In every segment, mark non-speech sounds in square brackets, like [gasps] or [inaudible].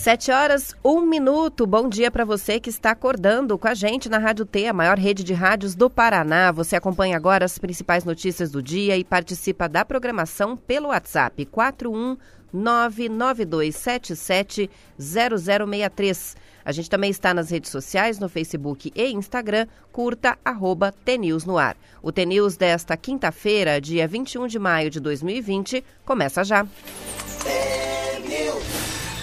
Sete horas, um minuto. Bom dia para você que está acordando com a gente na Rádio T, a maior rede de rádios do Paraná. Você acompanha agora as principais notícias do dia e participa da programação pelo WhatsApp 41992770063. A gente também está nas redes sociais, no Facebook e Instagram. Curta arroba TNews no ar. O TNews desta quinta-feira, dia 21 de maio de 2020, começa já.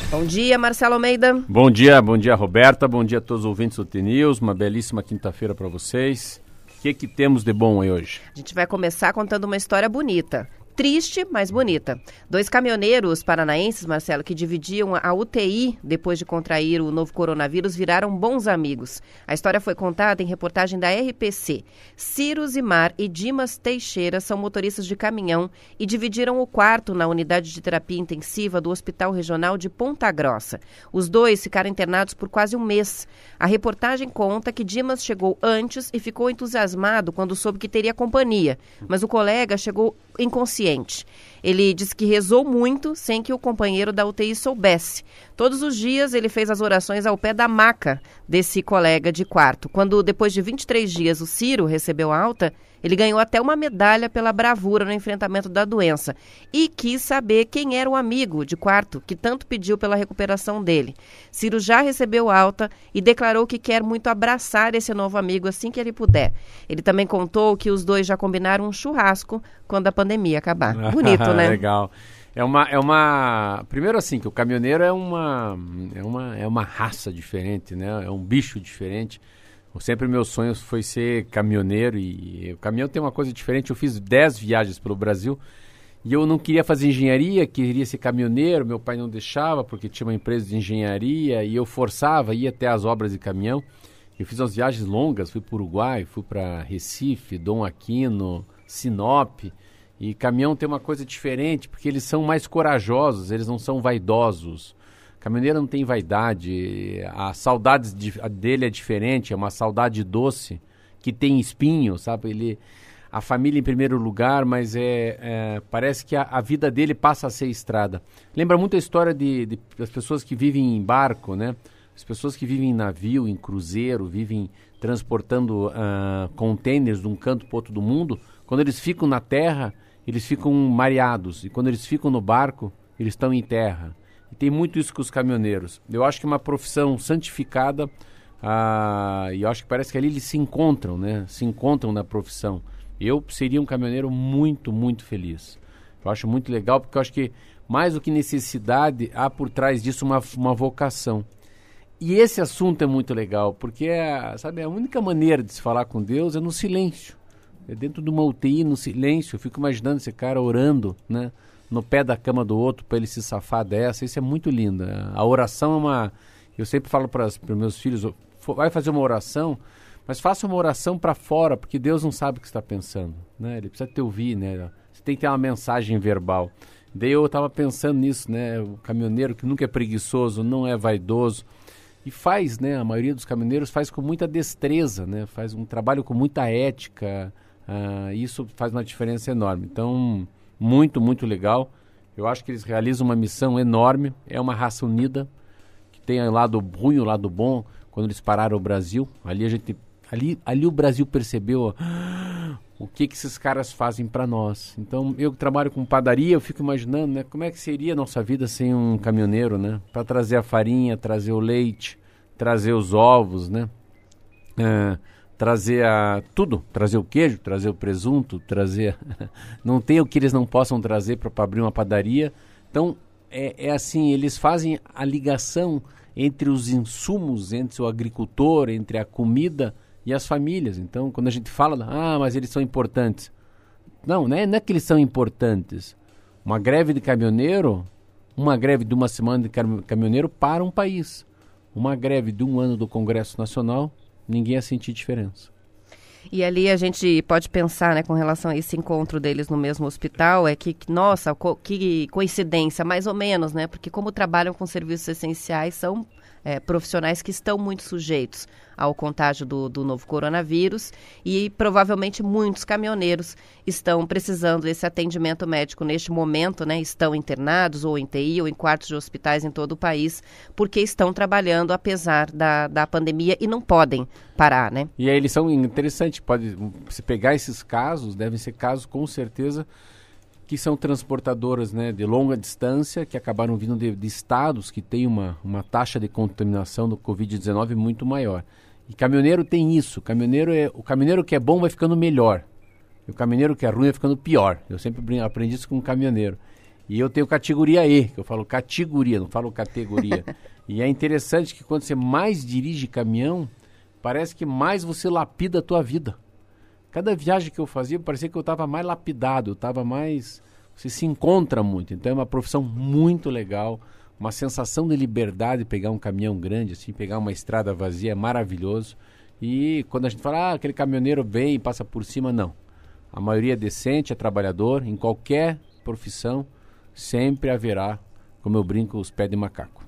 Bom dia, Marcelo Almeida. Bom dia, bom dia, Roberta. Bom dia a todos os ouvintes do TNews. Uma belíssima quinta-feira para vocês. O que, que temos de bom aí hoje? A gente vai começar contando uma história bonita triste, mas bonita. Dois caminhoneiros paranaenses, Marcelo, que dividiam a UTI depois de contrair o novo coronavírus, viraram bons amigos. A história foi contada em reportagem da RPC. Ciro Zimar e Dimas Teixeira são motoristas de caminhão e dividiram o quarto na unidade de terapia intensiva do Hospital Regional de Ponta Grossa. Os dois ficaram internados por quase um mês. A reportagem conta que Dimas chegou antes e ficou entusiasmado quando soube que teria companhia, mas o colega chegou inconsciente. Ele disse que rezou muito sem que o companheiro da UTI soubesse. Todos os dias ele fez as orações ao pé da maca desse colega de quarto. Quando, depois de 23 dias, o Ciro recebeu alta, ele ganhou até uma medalha pela bravura no enfrentamento da doença e quis saber quem era o amigo de quarto que tanto pediu pela recuperação dele. Ciro já recebeu alta e declarou que quer muito abraçar esse novo amigo assim que ele puder. Ele também contou que os dois já combinaram um churrasco quando a pandemia acabar. [laughs] Bonito, né? Legal. É uma, é uma. Primeiro assim, que o caminhoneiro é uma, é uma, é uma raça diferente, né? É um bicho diferente. Sempre meu sonho foi ser caminhoneiro e o caminhão tem uma coisa diferente. Eu fiz 10 viagens pelo Brasil e eu não queria fazer engenharia, queria ser caminhoneiro. Meu pai não deixava porque tinha uma empresa de engenharia e eu forçava, ia até as obras de caminhão. Eu fiz umas viagens longas, fui para o Uruguai, fui para Recife, Dom Aquino, Sinop. E caminhão tem uma coisa diferente porque eles são mais corajosos, eles não são vaidosos. Caminhoneiro não tem vaidade, a saudade de, dele é diferente, é uma saudade doce, que tem espinho, sabe? Ele, a família em primeiro lugar, mas é, é parece que a, a, vida dele passa a ser estrada. Lembra muito a história de, de, das pessoas que vivem em barco, né? As pessoas que vivem em navio, em cruzeiro, vivem transportando uh, containers de um canto para outro do mundo, quando eles ficam na terra, eles ficam mareados, e quando eles ficam no barco, eles estão em terra. E tem muito isso com os caminhoneiros. Eu acho que é uma profissão santificada ah, e eu acho que parece que ali eles se encontram, né? Se encontram na profissão. Eu seria um caminhoneiro muito, muito feliz. Eu acho muito legal porque eu acho que mais do que necessidade, há por trás disso uma, uma vocação. E esse assunto é muito legal, porque é, sabe, a única maneira de se falar com Deus é no silêncio. É dentro de uma UTI, no silêncio. Eu fico imaginando esse cara orando, né? No pé da cama do outro para ele se safar dessa. Isso é muito lindo. A oração é uma. Eu sempre falo para os meus filhos: vai fazer uma oração, mas faça uma oração para fora, porque Deus não sabe o que está pensando. Né? Ele precisa te ouvir, né? Você tem que ter uma mensagem verbal. Daí eu estava pensando nisso, né? O caminhoneiro que nunca é preguiçoso, não é vaidoso. E faz, né? A maioria dos caminhoneiros faz com muita destreza, né? Faz um trabalho com muita ética. Uh, isso faz uma diferença enorme. Então, muito, muito legal. Eu acho que eles realizam uma missão enorme. É uma raça unida, que tem o lado ruim e o lado bom. Quando eles pararam o Brasil, ali a gente. Ali, ali o Brasil percebeu ah, [gasps] o que, que esses caras fazem para nós. Então, eu que trabalho com padaria, eu fico imaginando, né? Como é que seria a nossa vida sem um caminhoneiro, né? Para trazer a farinha, trazer o leite, trazer os ovos, né? É, trazer a, tudo, trazer o queijo, trazer o presunto, trazer. [laughs] não tem o que eles não possam trazer para abrir uma padaria. Então, é, é, assim: eles fazem a ligação entre os insumos, entre o agricultor, entre a comida e as famílias. Então, quando a gente fala, ah, mas eles são importantes. Não, não é, não é que eles são importantes. Uma greve de caminhoneiro Uma greve de uma semana de caminhoneiro para um país. Uma greve de um ano do Congresso Nacional, ninguém ia sentir diferença. E ali a gente pode pensar, né, com relação a esse encontro deles no mesmo hospital, é que, nossa, co que coincidência, mais ou menos, né? Porque como trabalham com serviços essenciais, são é, profissionais que estão muito sujeitos ao contágio do, do novo coronavírus e provavelmente muitos caminhoneiros estão precisando desse atendimento médico neste momento, né? Estão internados ou em TI ou em quartos de hospitais em todo o país, porque estão trabalhando apesar da, da pandemia e não podem parar, né? E aí eles são interessantes, pode se pegar esses casos, devem ser casos com certeza que são transportadoras né, de longa distância, que acabaram vindo de, de estados que têm uma, uma taxa de contaminação do Covid-19 muito maior. E caminhoneiro tem isso. Caminhoneiro é, o caminhoneiro que é bom vai ficando melhor. E o caminhoneiro que é ruim vai ficando pior. Eu sempre aprendi isso com um caminhoneiro. E eu tenho categoria E, que eu falo categoria, não falo categoria. [laughs] e é interessante que quando você mais dirige caminhão, parece que mais você lapida a tua vida. Cada viagem que eu fazia, parecia que eu estava mais lapidado, eu estava mais. Você se encontra muito. Então é uma profissão muito legal uma sensação de liberdade pegar um caminhão grande, assim, pegar uma estrada vazia é maravilhoso. E quando a gente fala, ah, aquele caminhoneiro vem e passa por cima, não. A maioria é decente, é trabalhador, em qualquer profissão sempre haverá, como eu brinco, os pés de macaco.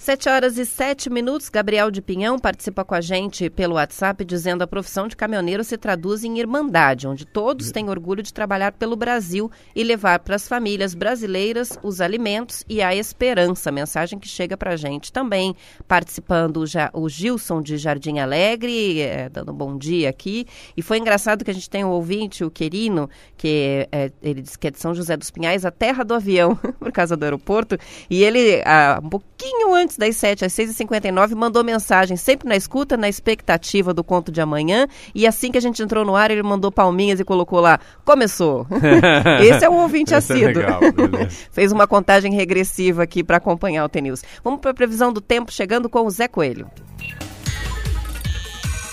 Sete horas e sete minutos. Gabriel de Pinhão participa com a gente pelo WhatsApp dizendo a profissão de caminhoneiro se traduz em irmandade, onde todos têm orgulho de trabalhar pelo Brasil e levar para as famílias brasileiras os alimentos e a esperança. Mensagem que chega para a gente também. Participando já o Gilson de Jardim Alegre, é, dando um bom dia aqui. E foi engraçado que a gente tem um ouvinte, o Querino, que é, ele diz que é de São José dos Pinhais, a terra do avião, [laughs] por causa do aeroporto. E ele, ah, um pouquinho antes antes das 7 às 6h59, mandou mensagem, sempre na escuta, na expectativa do conto de amanhã. E assim que a gente entrou no ar, ele mandou palminhas e colocou lá: começou. [laughs] Esse é um ouvinte é assíduo. É [laughs] Fez uma contagem regressiva aqui para acompanhar o TNews. Vamos para a previsão do tempo, chegando com o Zé Coelho.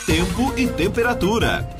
Tempo e temperatura.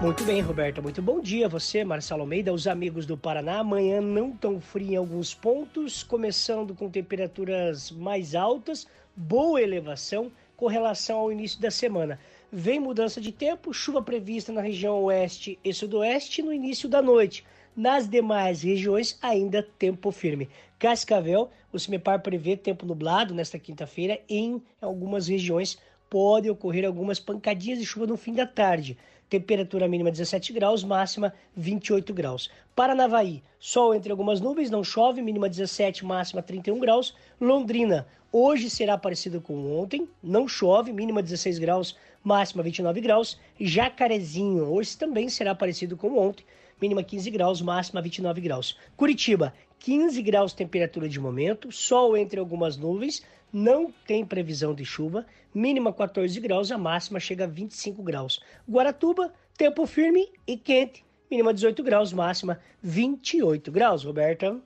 Muito bem, Roberta. Muito bom dia você, Marcelo Almeida, os amigos do Paraná. Amanhã não tão frio em alguns pontos, começando com temperaturas mais altas, boa elevação com relação ao início da semana. Vem mudança de tempo, chuva prevista na região oeste e sudoeste no início da noite. Nas demais regiões, ainda tempo firme. Cascavel, o CIMEPAR prevê tempo nublado nesta quinta-feira. Em algumas regiões, pode ocorrer algumas pancadinhas de chuva no fim da tarde temperatura mínima 17 graus, máxima 28 graus. Paranavaí, sol entre algumas nuvens, não chove, mínima 17, máxima 31 graus. Londrina, hoje será parecido com ontem, não chove, mínima 16 graus, máxima 29 graus. Jacarezinho, hoje também será parecido com ontem, mínima 15 graus, máxima 29 graus. Curitiba, 15 graus temperatura de momento, sol entre algumas nuvens, não tem previsão de chuva, mínima 14 graus, a máxima chega a 25 graus. Guaratuba, tempo firme e quente, mínima 18 graus, máxima 28 graus, Roberta.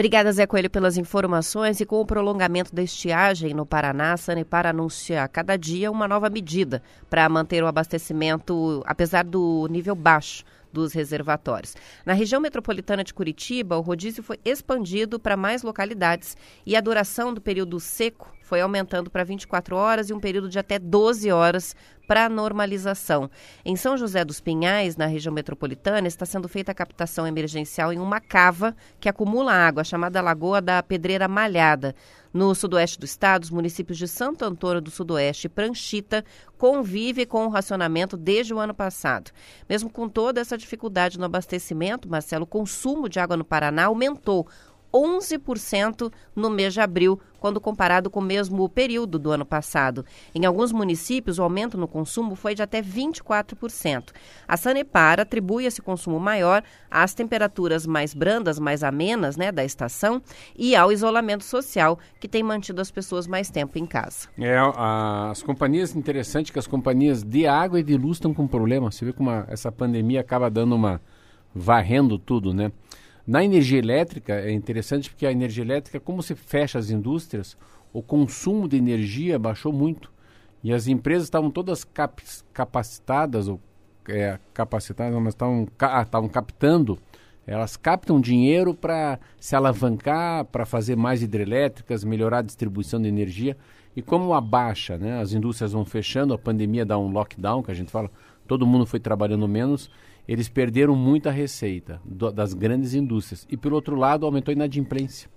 Obrigada, Zé Coelho, pelas informações. E com o prolongamento da estiagem no Paraná, a Sanepar anuncia a cada dia uma nova medida para manter o abastecimento, apesar do nível baixo dos reservatórios. Na região metropolitana de Curitiba, o rodízio foi expandido para mais localidades e a duração do período seco foi aumentando para 24 horas e um período de até 12 horas para normalização. Em São José dos Pinhais, na região metropolitana, está sendo feita a captação emergencial em uma cava que acumula água, chamada Lagoa da Pedreira Malhada. No sudoeste do estado, os municípios de Santo Antônio do Sudoeste e Pranchita convivem com o racionamento desde o ano passado. Mesmo com toda essa dificuldade no abastecimento, Marcelo, o consumo de água no Paraná aumentou 11% no mês de abril, quando comparado com o mesmo período do ano passado. Em alguns municípios, o aumento no consumo foi de até 24%. A Sanepar atribui esse consumo maior às temperaturas mais brandas, mais amenas né, da estação e ao isolamento social que tem mantido as pessoas mais tempo em casa. É, as companhias, interessante que as companhias de água e de luz estão com problema. Você vê como essa pandemia acaba dando uma varrendo tudo, né? Na energia elétrica é interessante porque a energia elétrica, como se fecha as indústrias, o consumo de energia baixou muito. E as empresas estavam todas cap capacitadas, ou é, capacitadas, mas estavam ca ah, captando elas captam dinheiro para se alavancar, para fazer mais hidrelétricas, melhorar a distribuição de energia. E como abaixa, né, as indústrias vão fechando, a pandemia dá um lockdown, que a gente fala, todo mundo foi trabalhando menos, eles perderam muita receita do, das grandes indústrias. E, pelo outro lado, aumentou a inadimplência.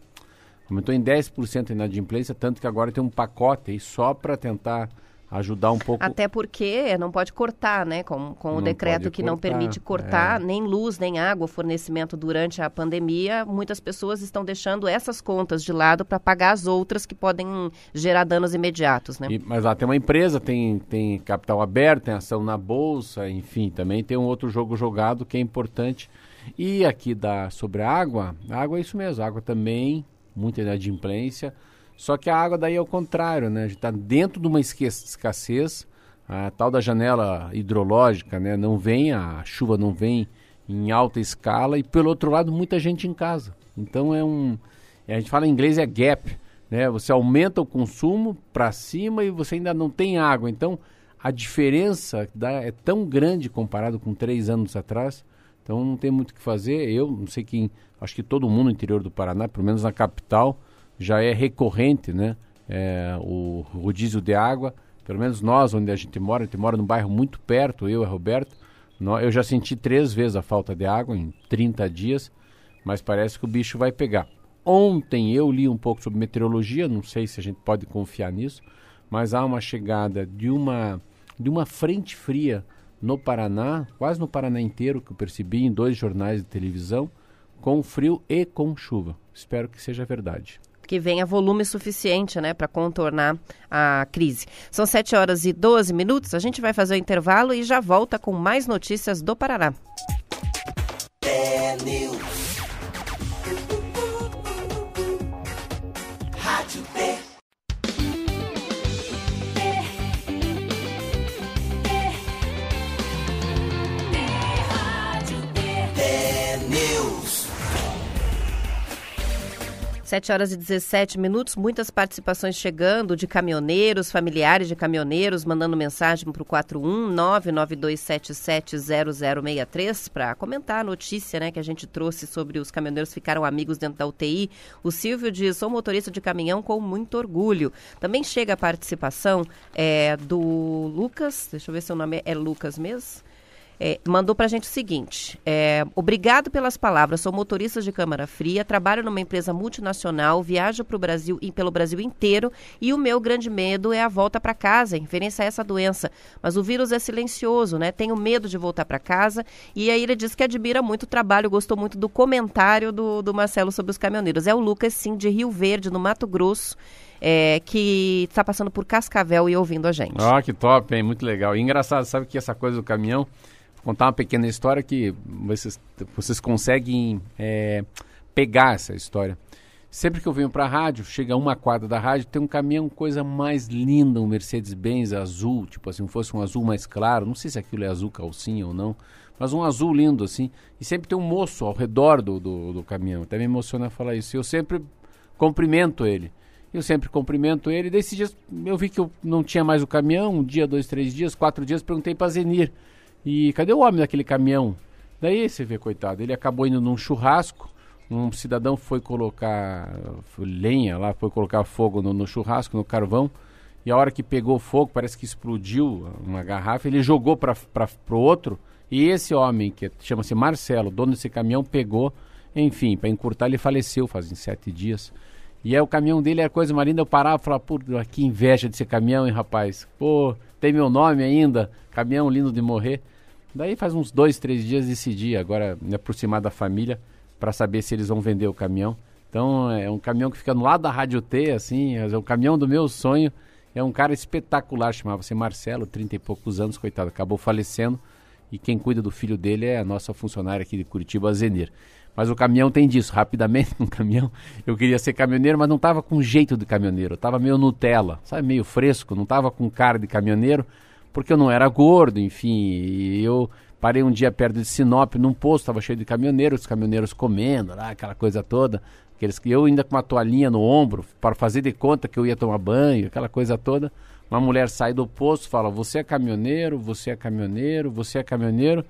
Aumentou em 10% a inadimplência, tanto que agora tem um pacote aí só para tentar ajudar um pouco. Até porque não pode cortar, né? Com, com o decreto que cortar, não permite cortar é. nem luz, nem água, fornecimento durante a pandemia, muitas pessoas estão deixando essas contas de lado para pagar as outras que podem gerar danos imediatos, né? E, mas lá tem uma empresa, tem, tem capital aberto, tem ação na bolsa, enfim, também tem um outro jogo jogado que é importante. E aqui da, sobre a água, a água é isso mesmo, a água também, muita inadimplência. Só que a água daí é o contrário, né? A gente está dentro de uma escassez, a tal da janela hidrológica, né? Não vem, a chuva não vem em alta escala e pelo outro lado muita gente em casa. Então é um, a gente fala em inglês é gap, né? Você aumenta o consumo para cima e você ainda não tem água. Então a diferença é tão grande comparado com três anos atrás. Então não tem muito o que fazer. Eu não sei quem, acho que todo mundo no interior do Paraná, pelo menos na capital, já é recorrente, né? É, o rodízio de água, pelo menos nós, onde a gente mora, a gente mora num bairro muito perto, eu e a Roberto, eu já senti três vezes a falta de água em 30 dias, mas parece que o bicho vai pegar. Ontem eu li um pouco sobre meteorologia, não sei se a gente pode confiar nisso, mas há uma chegada de uma, de uma frente fria no Paraná, quase no Paraná inteiro, que eu percebi em dois jornais de televisão, com frio e com chuva. Espero que seja verdade que venha volume suficiente né, para contornar a crise. São 7 horas e 12 minutos. A gente vai fazer o intervalo e já volta com mais notícias do Paraná. É Sete horas e 17 minutos, muitas participações chegando de caminhoneiros, familiares de caminhoneiros, mandando mensagem para o 41992770063 para comentar a notícia né, que a gente trouxe sobre os caminhoneiros ficaram amigos dentro da UTI. O Silvio diz: sou motorista de caminhão com muito orgulho. Também chega a participação é, do Lucas, deixa eu ver se o nome é Lucas mesmo é, mandou para a gente o seguinte: é, obrigado pelas palavras. Sou motorista de câmara fria, trabalho numa empresa multinacional, viajo para o Brasil e pelo Brasil inteiro e o meu grande medo é a volta para casa, em referência a essa doença. Mas o vírus é silencioso, né? Tenho medo de voltar para casa. E aí ele diz que admira muito o trabalho, gostou muito do comentário do, do Marcelo sobre os caminhoneiros. É o Lucas, sim, de Rio Verde, no Mato Grosso. É, que está passando por Cascavel e ouvindo a gente. Ah, que top, hein? Muito legal. E engraçado, sabe que essa coisa do caminhão, contar uma pequena história que vocês, vocês conseguem é, pegar essa história. Sempre que eu venho para a rádio, chega uma quadra da rádio, tem um caminhão, coisa mais linda, um Mercedes-Benz azul, tipo assim, fosse um azul mais claro, não sei se aquilo é azul calcinha ou não, mas um azul lindo assim. E sempre tem um moço ao redor do, do, do caminhão, até me emociona falar isso. Eu sempre cumprimento ele. Eu sempre cumprimento ele. Desses dias eu vi que eu não tinha mais o caminhão, um dia, dois, três dias, quatro dias, perguntei para Zenir. E cadê o homem daquele caminhão? Daí você vê, coitado, ele acabou indo num churrasco, um cidadão foi colocar lenha lá, foi colocar fogo no, no, churrasco, no carvão, e a hora que pegou fogo, parece que explodiu uma garrafa, ele jogou para o outro, e esse homem, que chama-se Marcelo, dono desse caminhão, pegou, enfim, para encurtar, ele faleceu fazem sete dias. E aí o caminhão dele era coisa mais linda, eu parava e falava, pô, que inveja desse caminhão, hein, rapaz? Pô, tem meu nome ainda, caminhão lindo de morrer. Daí faz uns dois, três dias decidi agora me aproximar da família para saber se eles vão vender o caminhão. Então é um caminhão que fica no lado da Rádio T, assim, é o caminhão do meu sonho. É um cara espetacular, chamava-se Marcelo, 30 e poucos anos, coitado, acabou falecendo. E quem cuida do filho dele é a nossa funcionária aqui de Curitiba, a Zenir. Mas o caminhão tem disso, rapidamente [laughs] um caminhão. Eu queria ser caminhoneiro, mas não estava com jeito de caminhoneiro. Estava meio Nutella, sabe, meio fresco, não estava com cara de caminhoneiro porque eu não era gordo, enfim, eu parei um dia perto de Sinop, num posto, estava cheio de caminhoneiros, os caminhoneiros comendo lá, aquela coisa toda. Aqueles que eu ainda com uma toalhinha no ombro, para fazer de conta que eu ia tomar banho, aquela coisa toda. Uma mulher sai do posto, fala: "Você é caminhoneiro, você é caminhoneiro, você é caminhoneiro".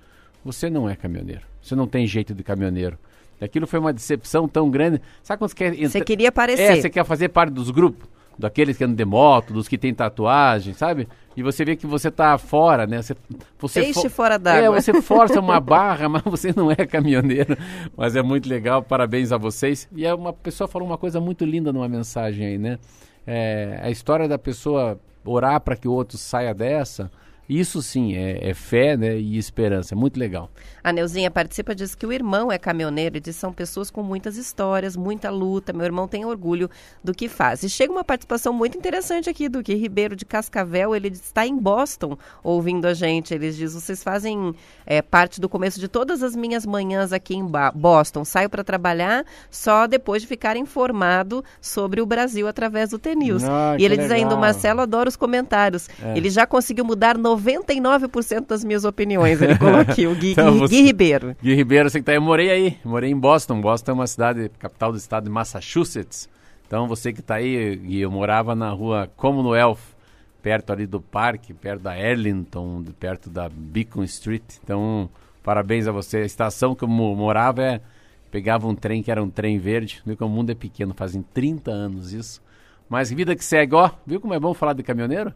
Você não é caminhoneiro. Você não tem jeito de caminhoneiro. Aquilo foi uma decepção tão grande. Sabe quando você quer Você queria aparecer. É, você quer fazer parte dos grupos, daqueles que andam de moto, dos que têm tatuagem, sabe? E você vê que você tá fora, né? Você, você Peixe fora d'água. É, você força uma barra, [laughs] mas você não é caminhoneiro. Mas é muito legal, parabéns a vocês. E é uma pessoa falou uma coisa muito linda numa mensagem aí, né? É, a história da pessoa orar para que o outro saia dessa isso sim é, é, fé né, e esperança, é muito legal. A Neuzinha participa, diz que o irmão é caminhoneiro e diz que são pessoas com muitas histórias, muita luta. Meu irmão tem orgulho do que faz. E chega uma participação muito interessante aqui do que Ribeiro de Cascavel, ele está em Boston ouvindo a gente. Ele diz: vocês fazem é, parte do começo de todas as minhas manhãs aqui em Boston. Saio para trabalhar só depois de ficar informado sobre o Brasil através do TNews. Ah, e ele diz ainda: Marcelo adora os comentários. É. Ele já conseguiu mudar 99% das minhas opiniões. Ele colocou aqui, o [laughs] Gui, então, você, Gui Ribeiro. Gui Ribeiro, você que tá aí, eu morei aí, morei em Boston. Boston é uma cidade, capital do estado de Massachusetts. Então você que está aí, Gui, eu morava na rua Commonwealth, perto ali do parque, perto da Arlington, perto da Beacon Street. Então, parabéns a você. A estação que eu morava é. Pegava um trem que era um trem verde. Viu que o mundo é pequeno, fazem 30 anos isso. Mas vida que segue, ó. Viu como é bom falar de caminhoneiro?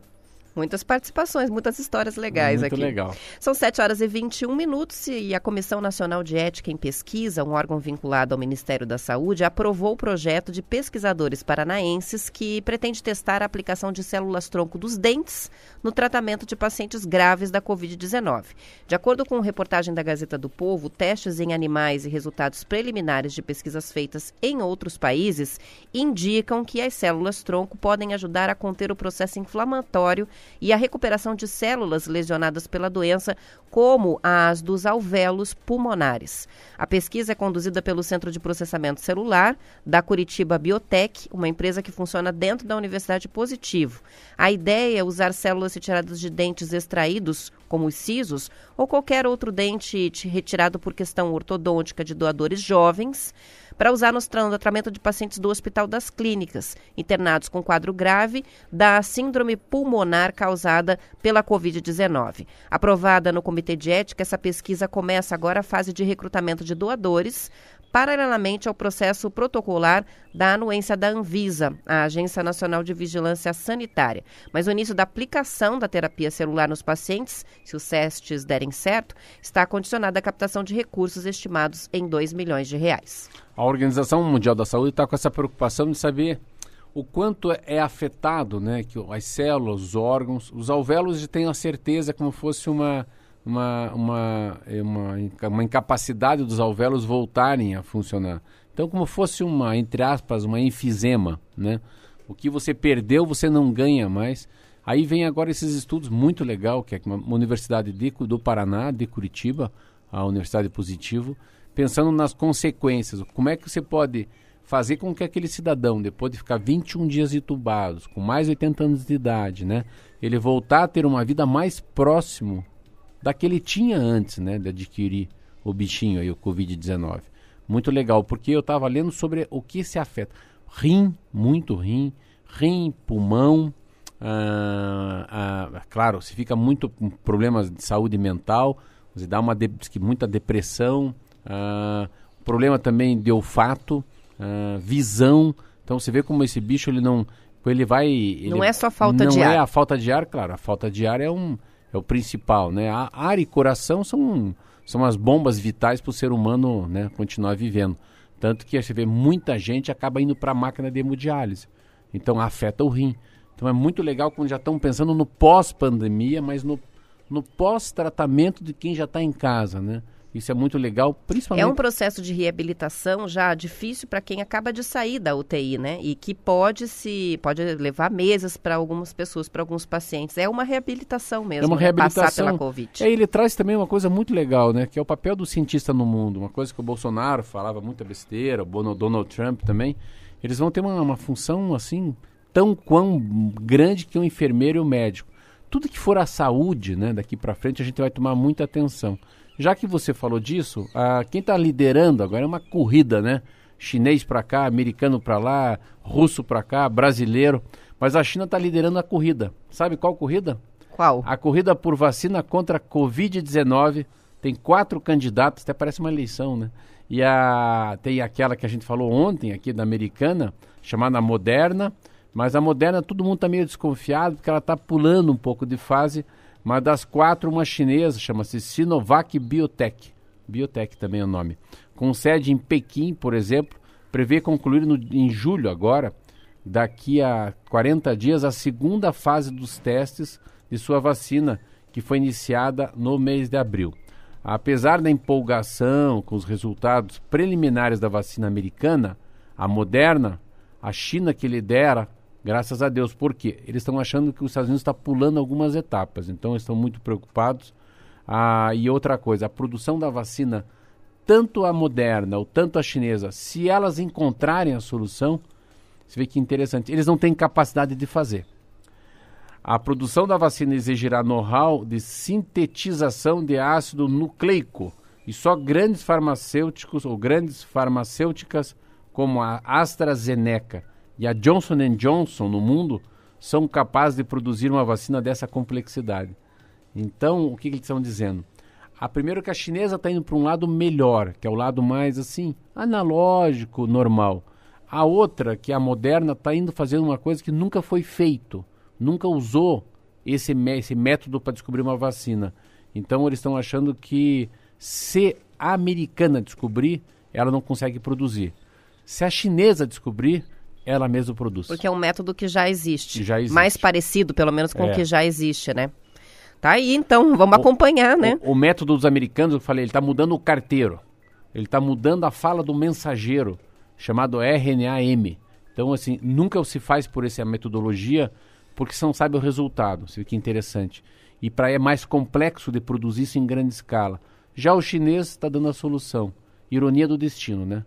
Muitas participações, muitas histórias legais Muito aqui. legal. São 7 horas e 21 minutos e a Comissão Nacional de Ética em Pesquisa, um órgão vinculado ao Ministério da Saúde, aprovou o projeto de pesquisadores paranaenses que pretende testar a aplicação de células-tronco dos dentes no tratamento de pacientes graves da Covid-19. De acordo com reportagem da Gazeta do Povo, testes em animais e resultados preliminares de pesquisas feitas em outros países indicam que as células-tronco podem ajudar a conter o processo inflamatório e a recuperação de células lesionadas pela doença, como as dos alvéolos pulmonares. A pesquisa é conduzida pelo Centro de Processamento Celular da Curitiba Biotech, uma empresa que funciona dentro da Universidade Positivo. A ideia é usar células retiradas de dentes extraídos, como os sisos, ou qualquer outro dente retirado por questão ortodôntica de doadores jovens para usar no tratamento de pacientes do Hospital das Clínicas, internados com quadro grave da síndrome pulmonar causada pela Covid-19. Aprovada no Comitê de Ética, essa pesquisa começa agora a fase de recrutamento de doadores paralelamente ao processo protocolar da anuência da Anvisa, a Agência Nacional de Vigilância Sanitária. Mas o início da aplicação da terapia celular nos pacientes, se os testes derem certo, está condicionado à captação de recursos estimados em 2 milhões de reais. A Organização Mundial da Saúde está com essa preocupação de saber o quanto é afetado, né, que as células, os órgãos, os alvéolos têm a certeza como fosse uma uma, uma, é uma, uma incapacidade dos alvéolos voltarem a funcionar. Então, como fosse uma, entre aspas, uma enfisema, né? O que você perdeu, você não ganha mais. Aí vem agora esses estudos muito legal, que é uma universidade de, do Paraná, de Curitiba, a Universidade Positivo, pensando nas consequências. Como é que você pode fazer com que aquele cidadão, depois de ficar 21 dias entubados, com mais de 80 anos de idade, né, ele voltar a ter uma vida mais próximo da que ele tinha antes, né, de adquirir o bichinho aí, o Covid-19. Muito legal, porque eu estava lendo sobre o que se afeta. Rim, muito rim, rim, pulmão, ah, ah, claro, se fica muito com problemas de saúde mental, você dá uma de, muita depressão, ah, problema também de olfato, ah, visão. Então você vê como esse bicho ele não, ele vai. Ele, não é só falta de ar. Não é a falta de ar, claro. A falta de ar é um é o principal, né? A ar e coração são, são as bombas vitais para o ser humano né, continuar vivendo. Tanto que você vê muita gente acaba indo para a máquina de hemodiálise. Então afeta o rim. Então é muito legal quando já estão pensando no pós-pandemia, mas no, no pós-tratamento de quem já está em casa, né? Isso é muito legal, principalmente. É um processo de reabilitação já difícil para quem acaba de sair da UTI, né? E que pode se pode levar meses para algumas pessoas, para alguns pacientes. É uma reabilitação mesmo. É uma né? reabilitação. Passar pela Covid. É, ele traz também uma coisa muito legal, né? Que é o papel do cientista no mundo. Uma coisa que o Bolsonaro falava muita besteira, o Donald Trump também. Eles vão ter uma, uma função assim tão quão grande que um enfermeiro e um médico. Tudo que for a saúde, né? Daqui para frente a gente vai tomar muita atenção. Já que você falou disso, a, quem está liderando agora é uma corrida, né? Chinês para cá, americano para lá, russo para cá, brasileiro. Mas a China está liderando a corrida. Sabe qual corrida? Qual? A corrida por vacina contra a Covid-19. Tem quatro candidatos, até parece uma eleição, né? E a, tem aquela que a gente falou ontem aqui da americana, chamada Moderna. Mas a Moderna, todo mundo está meio desconfiado, porque ela está pulando um pouco de fase. Mas das quatro, uma chinesa, chama-se Sinovac Biotech. Biotech também é o nome. Com sede em Pequim, por exemplo, prevê concluir no, em julho agora daqui a 40 dias, a segunda fase dos testes de sua vacina, que foi iniciada no mês de abril. Apesar da empolgação com os resultados preliminares da vacina americana, a Moderna, a China que lidera, graças a Deus. Por quê? Eles estão achando que os Estados Unidos está pulando algumas etapas, então estão muito preocupados. Ah, e outra coisa, a produção da vacina, tanto a Moderna ou tanto a chinesa, se elas encontrarem a solução, você vê que interessante. Eles não têm capacidade de fazer. A produção da vacina exigirá know-how de sintetização de ácido nucleico e só grandes farmacêuticos ou grandes farmacêuticas como a AstraZeneca e a Johnson Johnson no mundo são capazes de produzir uma vacina dessa complexidade. Então, o que, que eles estão dizendo? A primeiro que a chinesa está indo para um lado melhor, que é o lado mais assim analógico, normal. A outra, que é a moderna, está indo fazendo uma coisa que nunca foi feito, nunca usou esse, esse método para descobrir uma vacina. Então eles estão achando que se a americana descobrir, ela não consegue produzir. Se a chinesa descobrir, ela mesma produz. Porque é um método que já existe. Que já existe. Mais parecido, pelo menos, com é. o que já existe, né? Tá aí, então, [laughs] vamos o, acompanhar, né? O, o, método dos americanos, eu falei, ele está mudando o carteiro. Ele está mudando a fala do mensageiro chamado RNAM. Então, assim, nunca se faz por essa metodologia porque você não sabe o resultado. Você vê que interessante. E para é mais complexo de produzir isso em grande escala. Já o chinês está dando a solução. Ironia do destino, né?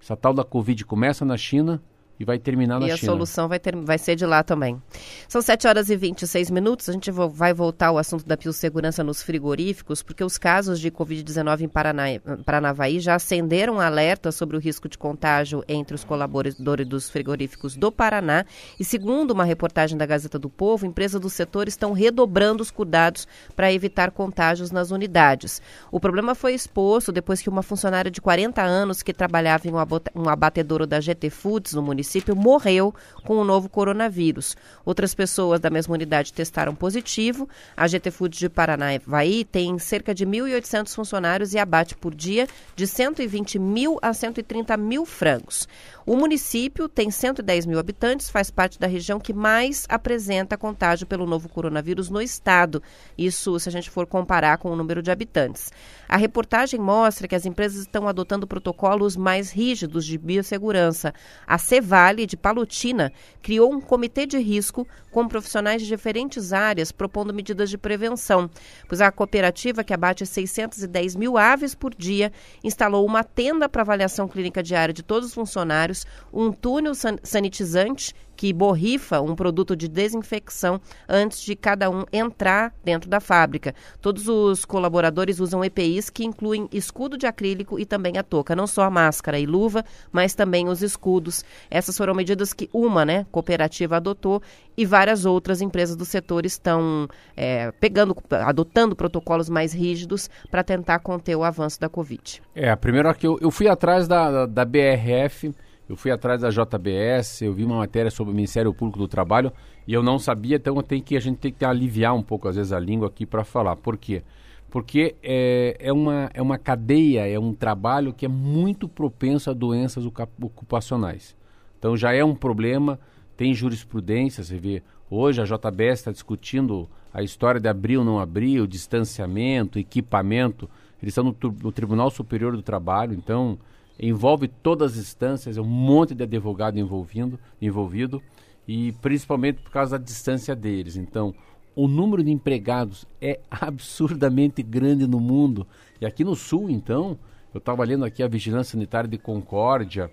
Essa tal da Covid começa na China, e vai terminar na China. E a solução vai, ter, vai ser de lá também. São 7 horas e 26 minutos. A gente vai voltar ao assunto da biossegurança nos frigoríficos, porque os casos de Covid-19 em Paraná, Paranavaí já acenderam alerta sobre o risco de contágio entre os colaboradores dos frigoríficos do Paraná. E segundo uma reportagem da Gazeta do Povo, empresas do setor estão redobrando os cuidados para evitar contágios nas unidades. O problema foi exposto depois que uma funcionária de 40 anos que trabalhava em um abatedouro da GT Foods no município município morreu com o novo coronavírus. Outras pessoas da mesma unidade testaram positivo. A GT Foods de Paranavaí tem cerca de 1.800 funcionários e abate por dia de 120 mil a 130 mil frangos. O município tem 110 mil habitantes, faz parte da região que mais apresenta contágio pelo novo coronavírus no estado. Isso se a gente for comparar com o número de habitantes. A reportagem mostra que as empresas estão adotando protocolos mais rígidos de biossegurança. A Cevale de Palutina criou um comitê de risco com profissionais de diferentes áreas propondo medidas de prevenção, pois a cooperativa, que abate 610 mil aves por dia, instalou uma tenda para avaliação clínica diária de todos os funcionários, um túnel sanitizante que borrifa um produto de desinfecção antes de cada um entrar dentro da fábrica. Todos os colaboradores usam EPIs que incluem escudo de acrílico e também a touca, não só a máscara e luva, mas também os escudos. Essas foram medidas que uma, né, cooperativa adotou e várias outras empresas do setor estão é, pegando, adotando protocolos mais rígidos para tentar conter o avanço da Covid. É, a primeira que eu, eu fui atrás da, da, da BRF eu fui atrás da JBS, eu vi uma matéria sobre o Ministério Público do Trabalho e eu não sabia, então tem que, a gente tem que aliviar um pouco, às vezes, a língua aqui para falar. Por quê? Porque é, é, uma, é uma cadeia, é um trabalho que é muito propenso a doenças ocupacionais. Então já é um problema, tem jurisprudência, você vê. Hoje a JBS está discutindo a história de abrir ou não abrir, o distanciamento, equipamento. Eles estão no, no Tribunal Superior do Trabalho, então envolve todas as instâncias, um monte de advogado envolvido, envolvido e principalmente por causa da distância deles. Então, o número de empregados é [laughs] absurdamente grande no mundo. E aqui no Sul, então, eu estava lendo aqui a Vigilância Sanitária de Concórdia,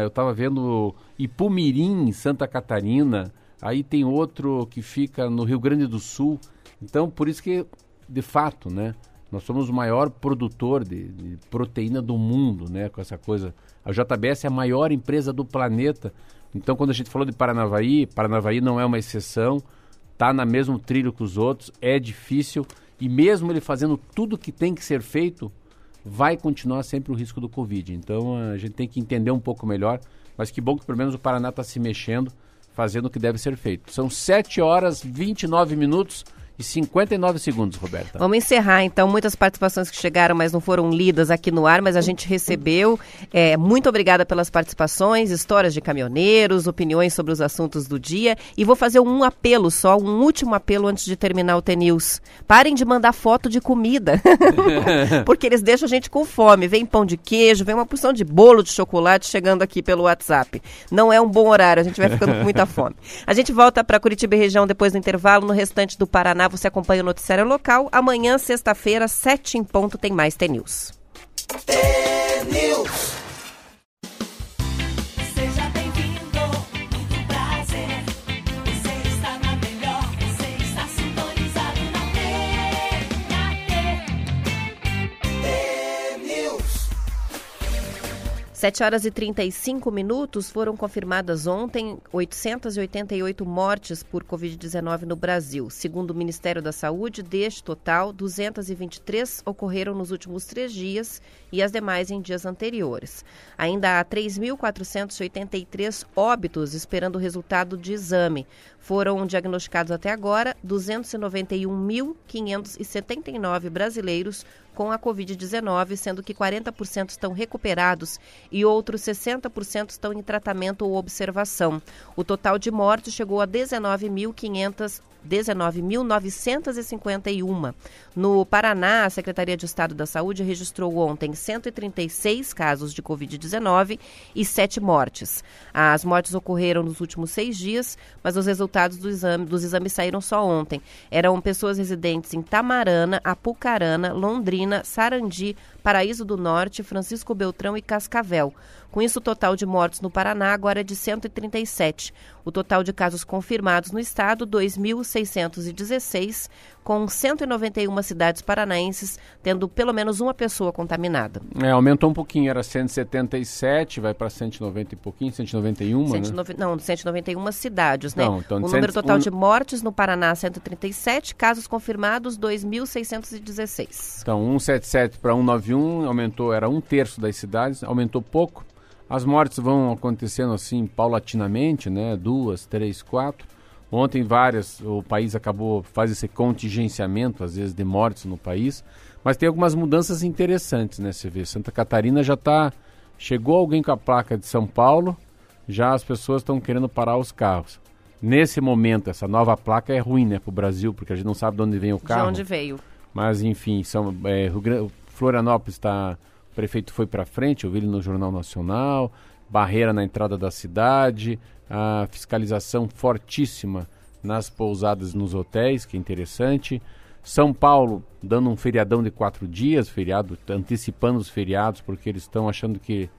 eu estava vendo Ipumirim, Santa Catarina, aí tem outro que fica no Rio Grande do Sul. Então, por isso que, de fato, né, Nós somos o maior produtor de, de, proteína do mundo, né? Com essa coisa. A JBS é a maior empresa do planeta. Então, quando a gente falou de Paranavaí, Paranavaí não é uma exceção, tá na mesmo trilho que os outros, é difícil e mesmo ele fazendo tudo que tem que ser feito, vai continuar sempre o risco do Covid. Então, a gente tem que entender um pouco melhor, mas que bom que pelo menos o Paraná está se mexendo, fazendo o que deve ser feito. São 7 horas 29 minutos e 59 segundos, Roberta. Vamos encerrar, então. Muitas participações que chegaram, mas não foram lidas aqui no ar, mas a gente recebeu. É, muito obrigada pelas participações, histórias de caminhoneiros, opiniões sobre os assuntos do dia. E vou fazer um apelo só, um último apelo antes de terminar o T-News. Parem de mandar foto de comida, [laughs] [laughs] porque eles deixam a gente com fome. Vem pão de queijo, vem uma porção de bolo de chocolate chegando aqui pelo WhatsApp. Não é um bom horário, a gente vai ficando com muita fome. A gente volta para Curitiba e região depois do intervalo, no restante do Paraná Paraná, você acompanha o noticiário local. Amanhã, sexta-feira, sete em ponto, tem mais T-News. T-News. Sete horas e 35 minutos foram confirmadas ontem 888 mortes por Covid-19 no Brasil. Segundo o Ministério da Saúde, deste total, 223 ocorreram nos últimos três dias e as demais em dias anteriores. Ainda há 3.483 óbitos esperando o resultado de exame. Foram diagnosticados até agora 291.579 brasileiros com a Covid-19, sendo que 40% estão recuperados e outros 60% estão em tratamento ou observação. O total de mortes chegou a 19.500 19.951. No Paraná, a Secretaria de Estado da Saúde registrou ontem 136 casos de Covid-19 e 7 mortes. As mortes ocorreram nos últimos seis dias, mas os resultados do exame, dos exames saíram só ontem. Eram pessoas residentes em Tamarana, Apucarana, Londrina, Sarandi, Paraíso do Norte, Francisco Beltrão e Cascavel. Com isso, o total de mortes no Paraná agora é de 137. O total de casos confirmados no estado, 2.616, com 191 cidades paranaenses tendo pelo menos uma pessoa contaminada. É, aumentou um pouquinho, era 177, vai para 190 e pouquinho, 191, 109, né? Não, 191 cidades, né? Não, então, o número total um... de mortes no Paraná, 137, casos confirmados, 2.616. Então, 177 para 191, aumentou, era um terço das cidades, aumentou pouco. As mortes vão acontecendo assim paulatinamente, né? Duas, três, quatro. Ontem várias, o país acabou faz esse contingenciamento às vezes de mortes no país, mas tem algumas mudanças interessantes, né? Você vê, Santa Catarina já está chegou alguém com a placa de São Paulo, já as pessoas estão querendo parar os carros. Nesse momento, essa nova placa é ruim, né, para o Brasil, porque a gente não sabe de onde vem o carro. De onde veio. Mas enfim, são é, Florianópolis está o prefeito foi para frente, eu vi ele no Jornal Nacional, barreira na entrada da cidade, a fiscalização fortíssima nas pousadas nos hotéis, que é interessante. São Paulo dando um feriadão de quatro dias, feriado, antecipando os feriados, porque eles estão achando que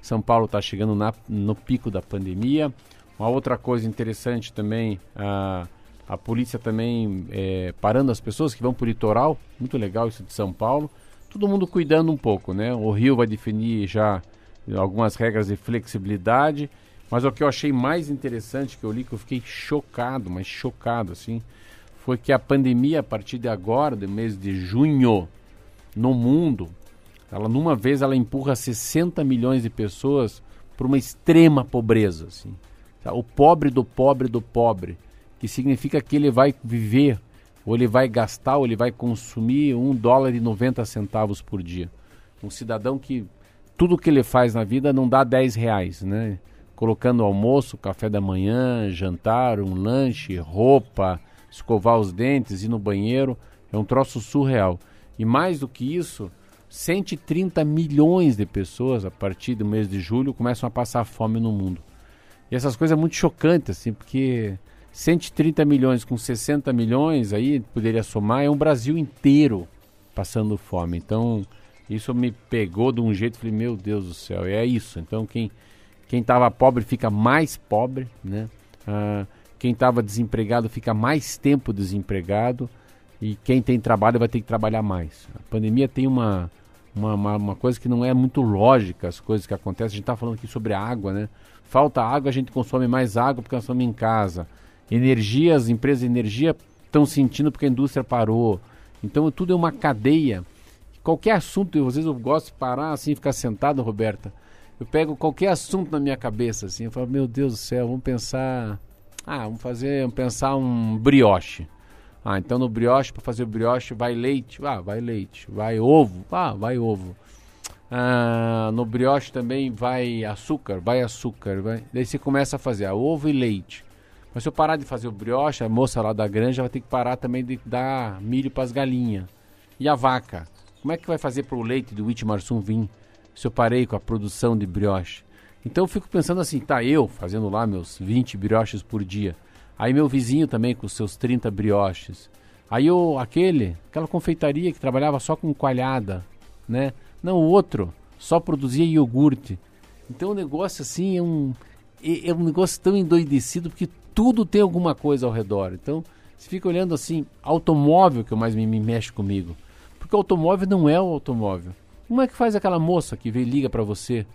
São Paulo está chegando na, no pico da pandemia. Uma outra coisa interessante também, a, a polícia também é, parando as pessoas que vão para o litoral, muito legal isso de São Paulo todo mundo cuidando um pouco, né? O Rio vai definir já algumas regras de flexibilidade, mas o que eu achei mais interessante que eu li, que eu fiquei chocado, mas chocado assim, foi que a pandemia a partir de agora, do mês de junho, no mundo, ela numa vez ela empurra 60 milhões de pessoas para uma extrema pobreza, assim. O pobre do pobre do pobre, que significa que ele vai viver ou ele vai gastar, ou ele vai consumir um dólar e 90 centavos por dia. Um cidadão que tudo que ele faz na vida não dá 10 reais, né? Colocando almoço, café da manhã, jantar, um lanche, roupa, escovar os dentes, ir no banheiro, é um troço surreal. E mais do que isso, 130 milhões de pessoas a partir do mês de julho começam a passar fome no mundo. E essas coisas é muito chocantes, assim, porque 130 milhões com 60 milhões, aí poderia somar, é um Brasil inteiro passando fome. Então, isso me pegou de um jeito, falei, meu Deus do céu, é isso. Então, quem quem estava pobre fica mais pobre, né? Ah, quem estava desempregado fica mais tempo desempregado. e quem tem trabalho vai ter que trabalhar mais. A pandemia tem uma, uma, uma, uma coisa que não é muito lógica, as coisas que acontecem. A gente está falando aqui sobre água, né? Falta água, a gente consome mais água porque nós estamos em casa. Energia, as empresas de energia estão sentindo porque a indústria parou. Então tudo é uma cadeia. Qualquer assunto, eu, às vezes eu gosto de parar assim, ficar sentado, Roberta. Eu pego qualquer assunto na minha cabeça, assim, eu falo, meu Deus do céu, vamos pensar. Ah, vamos fazer, vamos pensar um brioche. Ah, então no brioche, para fazer o brioche, vai leite. Ah, vai leite. Vai ovo. Ah, vai ovo. Ah, no brioche também vai açúcar. Vai açúcar. Vai... Daí você começa a fazer ah, ovo e leite. Mas se eu parar de fazer o brioche, a moça lá da granja vai ter que parar também de dar milho para as galinhas. E a vaca? Como é que vai fazer para o leite do Itmarsum vir se eu parei com a produção de brioche? Então eu fico pensando assim, tá eu fazendo lá meus 20 brioches por dia. Aí meu vizinho também com seus 30 brioches. Aí o aquele, aquela confeitaria que trabalhava só com coalhada, né? Não, o outro só produzia iogurte. Então o negócio assim é um é, é um negócio tão endoidecido porque tudo tem alguma coisa ao redor. Então, você fica olhando assim, automóvel que mais me, me mexe comigo. Porque o automóvel não é o automóvel. Como é que faz aquela moça que vem liga para você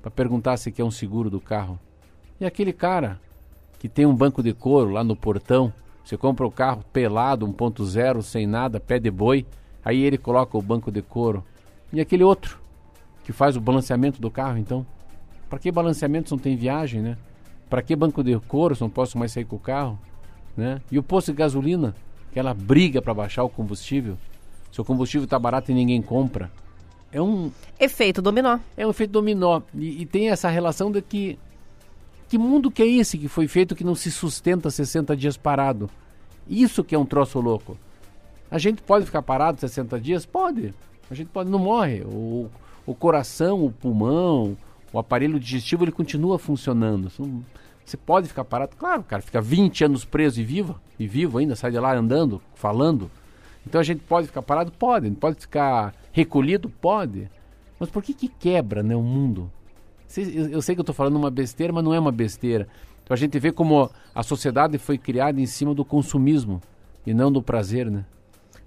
para perguntar se quer um seguro do carro? E aquele cara que tem um banco de couro lá no portão, você compra o carro pelado, 1.0, sem nada, pé de boi, aí ele coloca o banco de couro. E aquele outro que faz o balanceamento do carro, então? Para que balanceamento se não tem viagem, né? Para que banco de couro se não posso mais sair com o carro, né? E o posto de gasolina, aquela briga para baixar o combustível. Se o combustível está barato e ninguém compra. É um efeito dominó. É um efeito dominó e, e tem essa relação de que que mundo que é esse que foi feito que não se sustenta 60 dias parado? Isso que é um troço louco. A gente pode ficar parado 60 dias? Pode. A gente pode, não morre. O, o coração, o pulmão, o aparelho digestivo, ele continua funcionando. Você pode ficar parado? Claro, cara, fica 20 anos preso e vivo, e vivo ainda, sai de lá andando, falando. Então a gente pode ficar parado? Pode. Pode ficar recolhido? Pode. Mas por que que quebra, né, o mundo? Eu sei que eu estou falando uma besteira, mas não é uma besteira. Então a gente vê como a sociedade foi criada em cima do consumismo e não do prazer, né?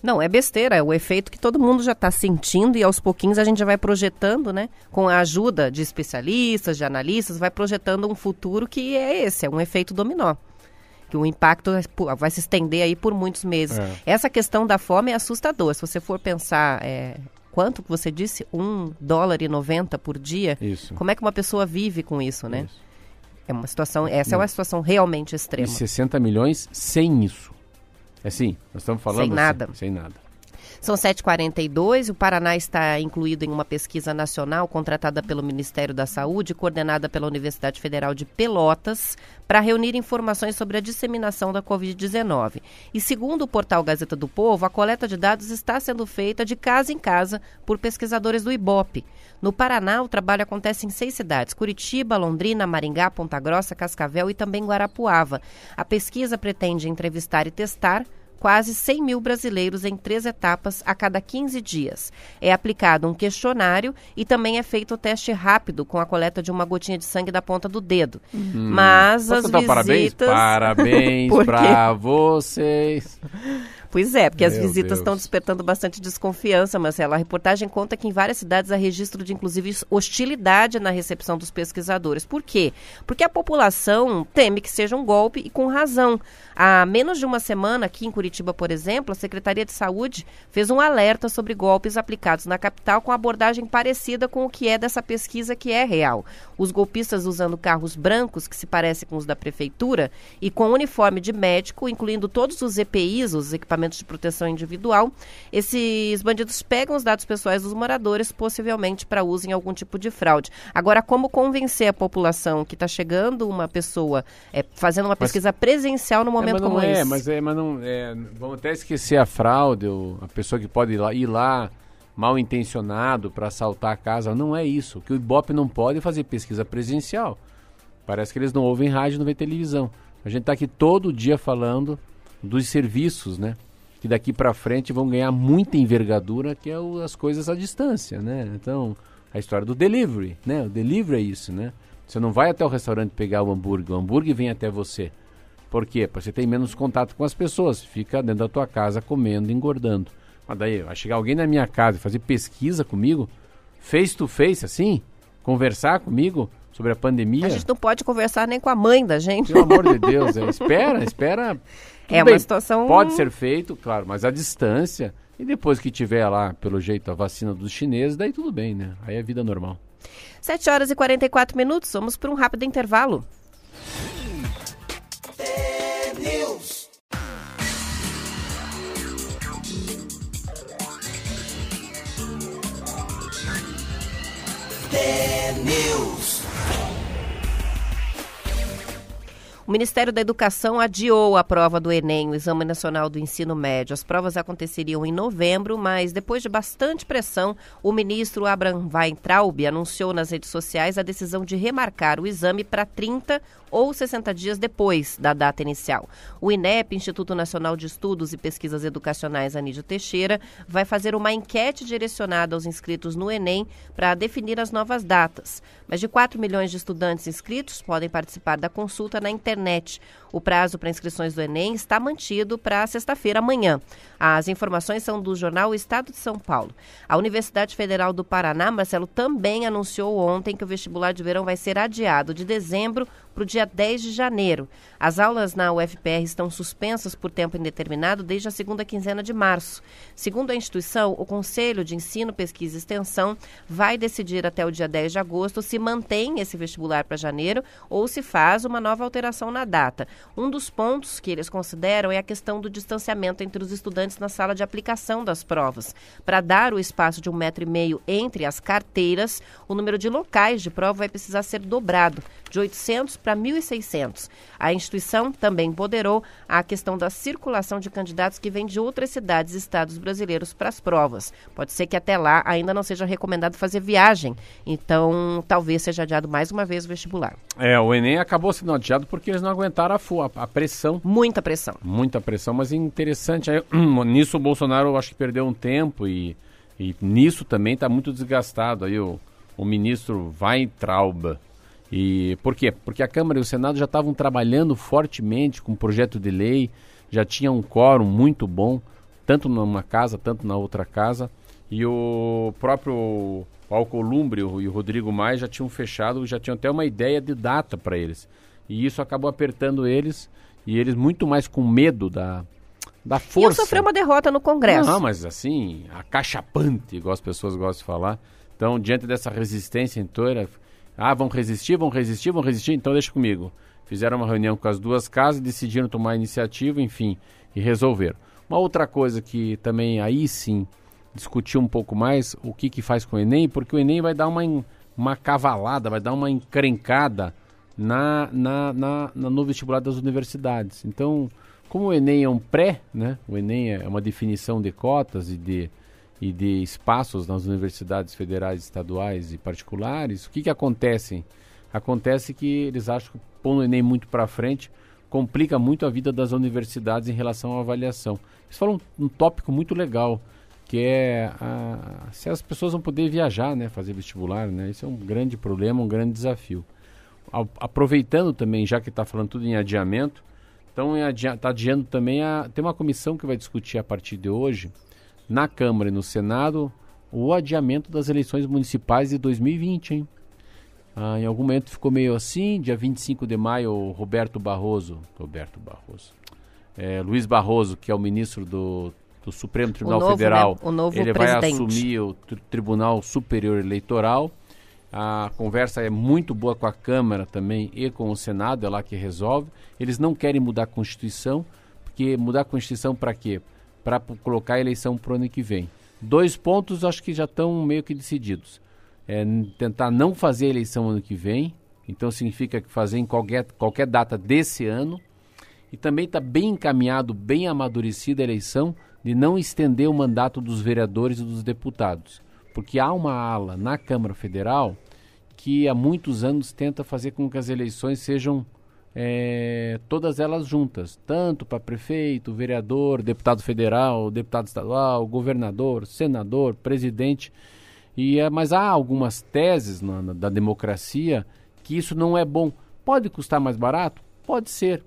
Não, é besteira, é o efeito que todo mundo já está sentindo e aos pouquinhos a gente já vai projetando, né? Com a ajuda de especialistas, de analistas, vai projetando um futuro que é esse, é um efeito dominó. Que o impacto vai se estender aí por muitos meses. É. Essa questão da fome é assustadora. Se você for pensar é, quanto que você disse? Um dólar e noventa por dia? Isso. Como é que uma pessoa vive com isso, né? Isso. É uma situação, essa Não. é uma situação realmente extrema. E 60 milhões sem isso. É sim, nós estamos falando sem nada. Assim, sem nada. São 7h42. O Paraná está incluído em uma pesquisa nacional contratada pelo Ministério da Saúde, coordenada pela Universidade Federal de Pelotas, para reunir informações sobre a disseminação da Covid-19. E segundo o portal Gazeta do Povo, a coleta de dados está sendo feita de casa em casa por pesquisadores do IBOP. No Paraná, o trabalho acontece em seis cidades: Curitiba, Londrina, Maringá, Ponta Grossa, Cascavel e também Guarapuava. A pesquisa pretende entrevistar e testar quase 100 mil brasileiros em três etapas a cada 15 dias. É aplicado um questionário e também é feito o teste rápido com a coleta de uma gotinha de sangue da ponta do dedo. Hum. Mas Posso as visitas... [laughs] Parabéns, parabéns para vocês. Pois é, porque Meu as visitas estão despertando bastante desconfiança, Marcelo. A reportagem conta que em várias cidades há registro de, inclusive, hostilidade na recepção dos pesquisadores. Por quê? Porque a população teme que seja um golpe e com razão. Há menos de uma semana, aqui em Curitiba, por exemplo, a Secretaria de Saúde fez um alerta sobre golpes aplicados na capital com abordagem parecida com o que é dessa pesquisa que é real. Os golpistas usando carros brancos, que se parecem com os da prefeitura, e com uniforme de médico, incluindo todos os EPIs, os equipamentos equipamentos de proteção individual. Esses bandidos pegam os dados pessoais dos moradores, possivelmente para uso em algum tipo de fraude. Agora, como convencer a população que está chegando uma pessoa é, fazendo uma pesquisa mas, presencial no é, momento é, como é, esse? Mas é, mas não é, vamos até esquecer a fraude, ou a pessoa que pode ir lá, ir lá mal intencionado para assaltar a casa. Não é isso. Que o Ibope não pode fazer pesquisa presencial. Parece que eles não ouvem rádio, não vê televisão. A gente está aqui todo dia falando dos serviços, né? Que daqui para frente vão ganhar muita envergadura, que é o, as coisas à distância, né? Então, a história do delivery, né? O delivery é isso, né? Você não vai até o restaurante pegar o hambúrguer, o hambúrguer vem até você. Por quê? Porque você tem menos contato com as pessoas, fica dentro da tua casa comendo, engordando. Mas daí, vai chegar alguém na minha casa e fazer pesquisa comigo, face to face, assim, conversar comigo sobre a pandemia. A gente não pode conversar nem com a mãe da gente. Pelo amor de Deus, é, espera, espera. [laughs] Tudo é bem, uma situação. Pode ser feito, claro, mas a distância. E depois que tiver lá, pelo jeito, a vacina dos chineses, daí tudo bem, né? Aí é vida normal. 7 horas e 44 minutos, vamos para um rápido intervalo. News. O Ministério da Educação adiou a prova do Enem, o Exame Nacional do Ensino Médio. As provas aconteceriam em novembro, mas depois de bastante pressão, o ministro Abraham Weintraub anunciou nas redes sociais a decisão de remarcar o exame para 30 ou 60 dias depois da data inicial. O INEP, Instituto Nacional de Estudos e Pesquisas Educacionais Anídio Teixeira, vai fazer uma enquete direcionada aos inscritos no Enem para definir as novas datas. Mais de 4 milhões de estudantes inscritos podem participar da consulta na internet. O prazo para inscrições do Enem está mantido para sexta-feira amanhã. As informações são do jornal Estado de São Paulo. A Universidade Federal do Paraná, Marcelo, também anunciou ontem que o vestibular de verão vai ser adiado de dezembro para o dia 10 de janeiro. As aulas na UFPR estão suspensas por tempo indeterminado desde a segunda quinzena de março. Segundo a instituição, o Conselho de Ensino, Pesquisa e Extensão vai decidir até o dia 10 de agosto se mantém esse vestibular para janeiro ou se faz uma nova alteração na data. Um dos pontos que eles consideram é a questão do distanciamento entre os estudantes na sala de aplicação das provas. Para dar o espaço de um metro e meio entre as carteiras, o número de locais de prova vai precisar ser dobrado, de 800 para 1.600. A instituição também empoderou a questão da circulação de candidatos que vêm de outras cidades e estados brasileiros para as provas. Pode ser que até lá ainda não seja recomendado fazer viagem, então talvez seja adiado mais uma vez o vestibular. É, o Enem acabou sendo adiado porque eles não aguentaram a a, a pressão. Muita pressão. Muita pressão, mas interessante. Aí, [clears throat] nisso o Bolsonaro eu acho que perdeu um tempo e, e nisso também está muito desgastado. Aí o, o ministro Weintraub. E por quê? Porque a Câmara e o Senado já estavam trabalhando fortemente com o projeto de lei, já tinha um quórum muito bom, tanto numa casa, tanto na outra casa. E o próprio Alcolumbre e o Rodrigo Maia já tinham fechado, já tinham até uma ideia de data para eles. E isso acabou apertando eles e eles muito mais com medo da, da força. E sofreu uma derrota no Congresso. Não, mas assim, acachapante, igual as pessoas gostam de falar. Então, diante dessa resistência inteira, ah, vão resistir, vão resistir, vão resistir, então deixa comigo. Fizeram uma reunião com as duas casas, decidiram tomar a iniciativa, enfim, e resolveram. Uma outra coisa que também aí sim discutiu um pouco mais o que, que faz com o Enem, porque o Enem vai dar uma, uma cavalada, vai dar uma encrencada na, na, na, na, no vestibular das universidades. Então, como o Enem é um pré, né? o Enem é uma definição de cotas e de, e de espaços nas universidades federais, estaduais e particulares, o que, que acontece? Acontece que eles acham que pôr o Enem muito para frente complica muito a vida das universidades em relação à avaliação. Eles falam um, um tópico muito legal, que é a, se as pessoas vão poder viajar, né, fazer vestibular, né? Isso é um grande problema, um grande desafio aproveitando também, já que está falando tudo em adiamento, então está adiando também a. Tem uma comissão que vai discutir a partir de hoje, na Câmara e no Senado, o adiamento das eleições municipais de 2020, hein? Ah, em algum momento ficou meio assim, dia 25 de maio, o Roberto Barroso, Roberto Barroso, é, Luiz Barroso, que é o ministro do, do Supremo Tribunal novo, Federal, né? ele presidente. vai assumir o Tribunal Superior Eleitoral a conversa é muito boa com a Câmara também e com o Senado, é lá que resolve. Eles não querem mudar a Constituição, porque mudar a Constituição para quê? Para colocar a eleição para o ano que vem. Dois pontos acho que já estão meio que decididos. É tentar não fazer a eleição ano que vem, então significa que fazer em qualquer, qualquer data desse ano. E também está bem encaminhado, bem amadurecida a eleição de não estender o mandato dos vereadores e dos deputados. Porque há uma ala na Câmara Federal que há muitos anos tenta fazer com que as eleições sejam é, todas elas juntas, tanto para prefeito, vereador, deputado federal, deputado estadual, governador, senador, presidente. E, é, mas há algumas teses na, na, da democracia que isso não é bom. Pode custar mais barato? Pode ser.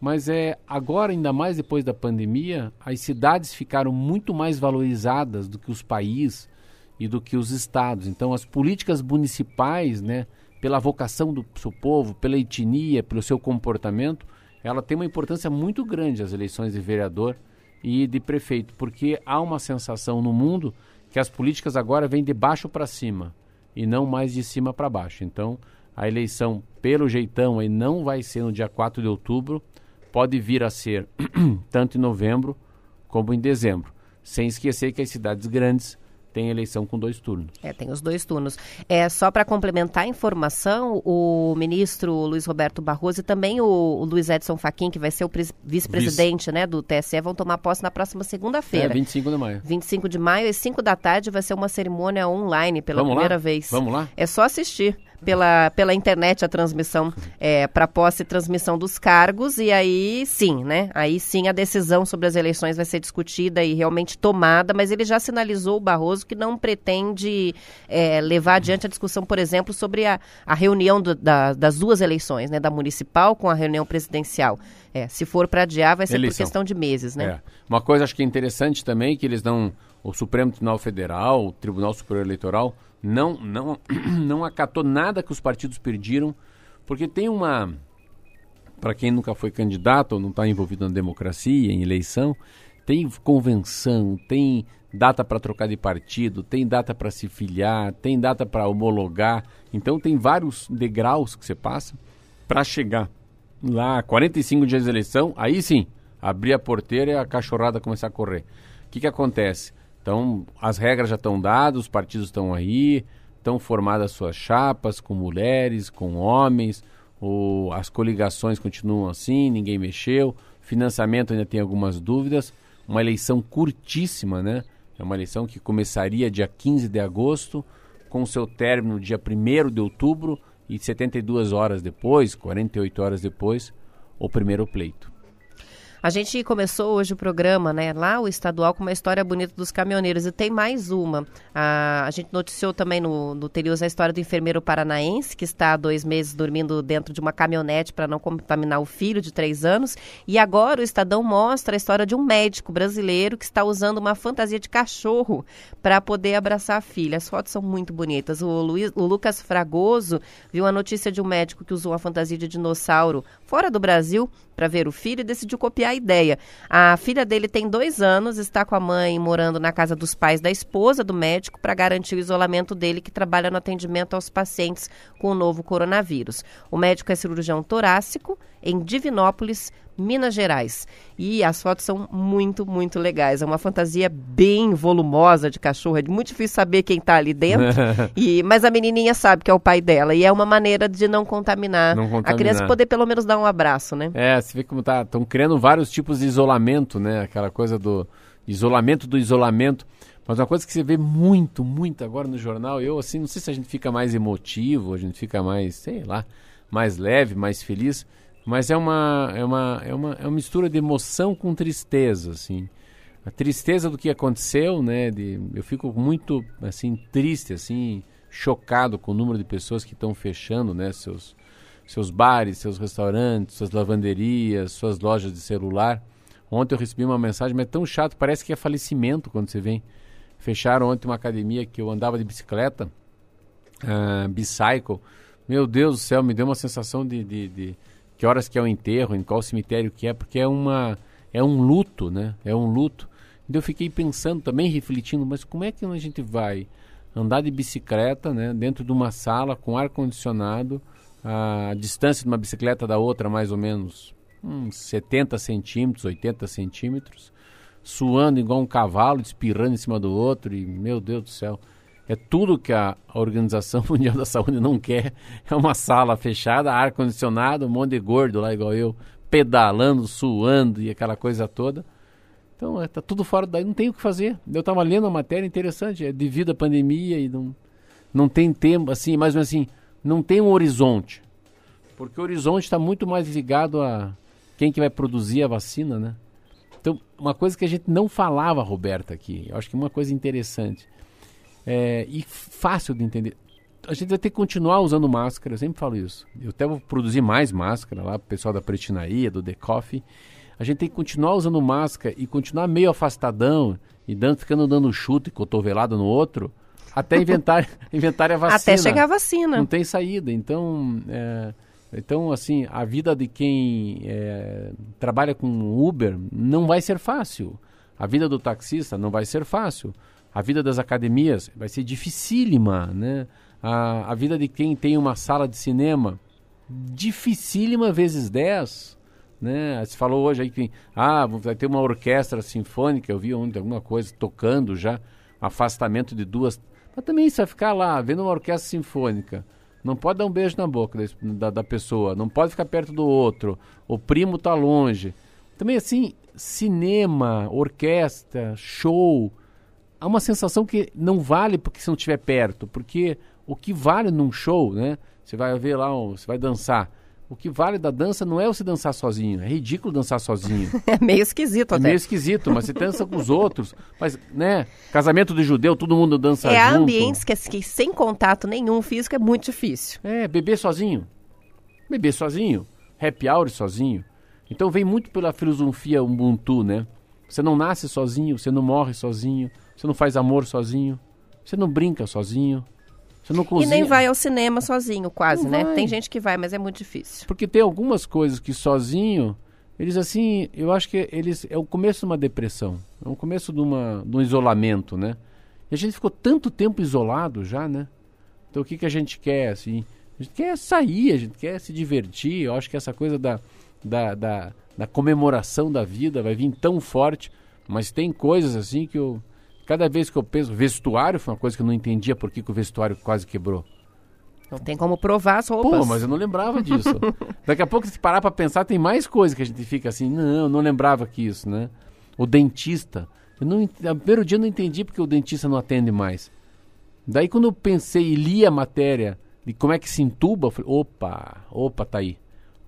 mas é agora ainda mais depois da pandemia, as cidades ficaram muito mais valorizadas do que os países e do que os estados. Então as políticas municipais, né, pela vocação do seu povo, pela etnia, pelo seu comportamento, ela tem uma importância muito grande as eleições de vereador e de prefeito, porque há uma sensação no mundo que as políticas agora vêm de baixo para cima e não mais de cima para baixo. Então, a eleição pelo jeitão aí não vai ser no dia 4 de outubro, pode vir a ser [clears throat] tanto em novembro como em dezembro, sem esquecer que as cidades grandes tem eleição com dois turnos. É, tem os dois turnos. É só para complementar a informação, o ministro Luiz Roberto Barroso e também o, o Luiz Edson Fachin, que vai ser o vice-presidente Vice. né, do TSE, vão tomar posse na próxima segunda-feira. É, 25 de maio. 25 de maio, às 5 da tarde, vai ser uma cerimônia online pela Vamos primeira lá? vez. Vamos lá? É só assistir pela, pela internet a transmissão é, para posse e transmissão dos cargos e aí sim, né? Aí sim a decisão sobre as eleições vai ser discutida e realmente tomada, mas ele já sinalizou o Barroso que não pretende é, levar adiante a discussão, por exemplo, sobre a, a reunião do, da, das duas eleições, né? Da municipal com a reunião presidencial. É, se for para adiar, vai ser Eleição. por questão de meses, né? É. Uma coisa acho que é interessante também que eles não o Supremo Tribunal Federal, o Tribunal Superior Eleitoral não, não, [clears throat] não acatou nada que os partidos pediram, porque tem uma. Para quem nunca foi candidato ou não está envolvido na democracia, em eleição, tem convenção, tem data para trocar de partido, tem data para se filiar, tem data para homologar. Então tem vários degraus que você passa para chegar lá, 45 dias de eleição, aí sim, abrir a porteira e a cachorrada começar a correr. O que, que acontece? Então, as regras já estão dadas, os partidos estão aí, estão formadas suas chapas com mulheres, com homens, o, as coligações continuam assim, ninguém mexeu, financiamento ainda tem algumas dúvidas, uma eleição curtíssima, né? É uma eleição que começaria dia 15 de agosto, com seu término dia 1 de outubro e 72 horas depois, 48 horas depois, o primeiro pleito. A gente começou hoje o programa, né, lá o estadual, com uma história bonita dos caminhoneiros. E tem mais uma. A, a gente noticiou também no, no Terius a história do enfermeiro paranaense, que está há dois meses dormindo dentro de uma caminhonete para não contaminar o filho de três anos. E agora o Estadão mostra a história de um médico brasileiro que está usando uma fantasia de cachorro para poder abraçar a filha. As fotos são muito bonitas. O, Luiz, o Lucas Fragoso viu a notícia de um médico que usou uma fantasia de dinossauro fora do Brasil para ver o filho e decidiu copiar a ideia. A filha dele tem dois anos, está com a mãe morando na casa dos pais da esposa do médico para garantir o isolamento dele, que trabalha no atendimento aos pacientes com o novo coronavírus. O médico é cirurgião torácico em Divinópolis, Minas Gerais. E as fotos são muito, muito legais. É uma fantasia bem volumosa de cachorro. É muito difícil saber quem está ali dentro. [laughs] e, mas a menininha sabe que é o pai dela. E é uma maneira de não contaminar, não contaminar. a criança poder pelo menos dar um abraço, né? É, você vê como tá. Estão criando vários tipos de isolamento, né? Aquela coisa do isolamento do isolamento. Mas uma coisa que você vê muito, muito agora no jornal, eu assim, não sei se a gente fica mais emotivo, a gente fica mais, sei lá, mais leve, mais feliz mas é uma, é uma, é uma, é uma mistura de emoção com tristeza, assim. A tristeza do que aconteceu, né? De, eu fico muito, assim, triste, assim, chocado com o número de pessoas que estão fechando, né? Seus, seus bares, seus restaurantes, suas lavanderias, suas lojas de celular. Ontem eu recebi uma mensagem, mas é tão chato, parece que é falecimento quando você vem. Fecharam ontem uma academia que eu andava de bicicleta, uh, bicycle. Meu Deus do céu, me deu uma sensação de, de, de que horas que é o enterro, em qual cemitério que é, porque é uma é um luto, né? É um luto. Então eu fiquei pensando também, refletindo, mas como é que a gente vai andar de bicicleta, né, dentro de uma sala com ar condicionado, a distância de uma bicicleta da outra mais ou menos uns 70 centímetros, 80 centímetros, suando igual um cavalo, espirrando em cima do outro e meu Deus do céu. É tudo que a Organização [laughs] Mundial da Saúde não quer. É uma sala fechada, ar-condicionado, um monte de gordo lá, igual eu, pedalando, suando e aquela coisa toda. Então, está é, tudo fora daí, não tem o que fazer. Eu estava lendo uma matéria interessante, é devido à pandemia e não, não tem tempo, assim, mais ou menos assim, não tem um horizonte. Porque o horizonte está muito mais ligado a quem que vai produzir a vacina, né? Então, uma coisa que a gente não falava, Roberta, aqui, eu acho que uma coisa interessante é, e fácil de entender. a gente vai ter que continuar usando máscara, eu sempre falo isso. Eu até vou produzir mais máscara lá, o pessoal da Pretinaria, do The Coffee. A gente tem que continuar usando máscara e continuar meio afastadão e dando, ficando dando chute e cotovelado no outro, até inventar, [laughs] inventar a vacina. Até chegar a vacina. Não tem saída. Então, é, então assim, a vida de quem é, trabalha com Uber não vai ser fácil. A vida do taxista não vai ser fácil. A vida das academias vai ser dificílima, né? A, a vida de quem tem uma sala de cinema, dificílima vezes 10. Né? Se falou hoje aí que ah, vai ter uma orquestra sinfônica, eu vi ontem alguma coisa tocando já, afastamento de duas. Mas também você vai ficar lá vendo uma orquestra sinfônica. Não pode dar um beijo na boca da, da pessoa, não pode ficar perto do outro, o primo está longe. Também assim, cinema, orquestra, show, há uma sensação que não vale porque se não estiver perto, porque o que vale num show, né? Você vai ver lá, você vai dançar. O que vale da dança não é você dançar sozinho. É ridículo dançar sozinho. [laughs] É meio esquisito é até. É meio esquisito, mas você dança com os outros. Mas, né? Casamento de judeu, todo mundo dança é, junto. É, ambientes que, que sem contato nenhum físico é muito difícil. É, beber sozinho. Beber sozinho. Happy hour sozinho. Então vem muito pela filosofia Ubuntu, né? Você não nasce sozinho, você não morre sozinho, você não faz amor sozinho, você não brinca sozinho, você não cozinha. E nem vai ao cinema sozinho, quase, não né? Vai. Tem gente que vai, mas é muito difícil. Porque tem algumas coisas que sozinho, eles assim, eu acho que eles é o começo de uma depressão, é o começo de, uma, de um isolamento, né? E a gente ficou tanto tempo isolado já, né? Então o que, que a gente quer, assim? A gente quer sair, a gente quer se divertir. Eu acho que essa coisa da, da, da, da comemoração da vida vai vir tão forte. Mas tem coisas assim que eu, Cada vez que eu penso, vestuário foi uma coisa que eu não entendia por que, que o vestuário quase quebrou. Não tem como provar as roupas. Pô, mas eu não lembrava disso. [laughs] Daqui a pouco, se parar para pensar, tem mais coisa que a gente fica assim, não, eu não lembrava que isso, né? O dentista. Eu não, no primeiro dia eu não entendi porque o dentista não atende mais. Daí quando eu pensei e li a matéria de como é que se entuba, eu falei, opa, opa, tá aí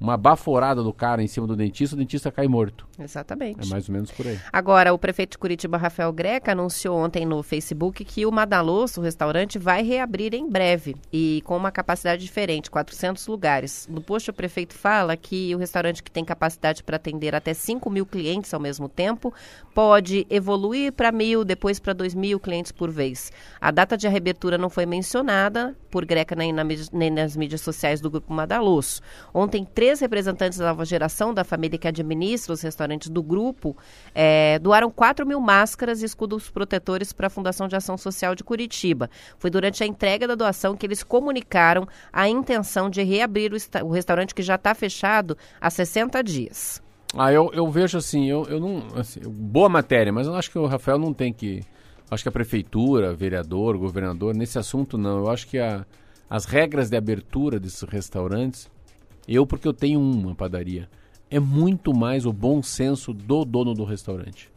uma baforada do cara em cima do dentista, o dentista cai morto. Exatamente. É mais ou menos por aí. Agora, o prefeito de Curitiba, Rafael Greca, anunciou ontem no Facebook que o Madaloso, o restaurante, vai reabrir em breve e com uma capacidade diferente, 400 lugares. No post, o prefeito fala que o restaurante que tem capacidade para atender até 5 mil clientes ao mesmo tempo pode evoluir para mil, depois para 2 mil clientes por vez. A data de reabertura não foi mencionada por Greca nem, na, nem nas mídias sociais do Grupo Madaloso. Ontem, três três representantes da nova geração da família que administra os restaurantes do grupo é, doaram 4 mil máscaras e escudos protetores para a Fundação de Ação Social de Curitiba. Foi durante a entrega da doação que eles comunicaram a intenção de reabrir o, o restaurante que já está fechado há 60 dias. Ah, eu, eu vejo assim, eu, eu não. Assim, boa matéria, mas eu acho que o Rafael não tem que. Acho que a prefeitura, vereador, governador, nesse assunto não. Eu acho que a, as regras de abertura desses restaurantes eu, porque eu tenho uma padaria. É muito mais o bom senso do dono do restaurante.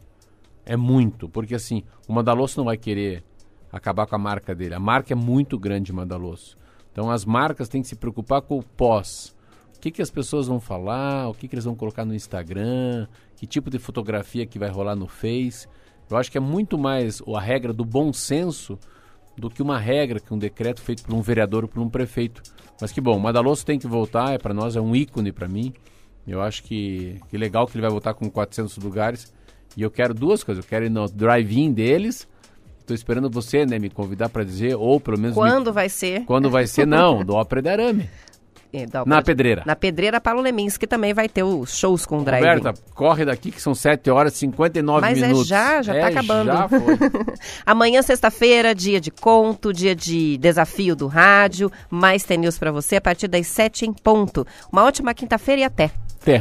É muito, porque assim, o Madalosso não vai querer acabar com a marca dele. A marca é muito grande, Madalosso. Então as marcas têm que se preocupar com o pós. O que, que as pessoas vão falar, o que, que eles vão colocar no Instagram, que tipo de fotografia que vai rolar no Face. Eu acho que é muito mais a regra do bom senso do que uma regra, que um decreto feito por um vereador ou por um prefeito. Mas que bom, o Madaloso tem que voltar, é para nós é um ícone para mim. Eu acho que, que legal que ele vai voltar com 400 lugares. E eu quero duas coisas, eu quero ir no drive-in deles. Estou esperando você, né, me convidar para dizer, ou pelo menos... Quando me... vai ser? Quando vai ser, não, do Ópera de Arame. Então, na pode... pedreira. Na pedreira, Paulo Leminski também vai ter os shows com drive Roberta, corre daqui que são 7 horas e 59 Mas minutos. Mas é já, já tá é, tá acabando. Já foi. [laughs] Amanhã, sexta-feira, dia de conto, dia de desafio do rádio. Mais tem news pra você a partir das 7 em ponto. Uma ótima quinta-feira e até. Até.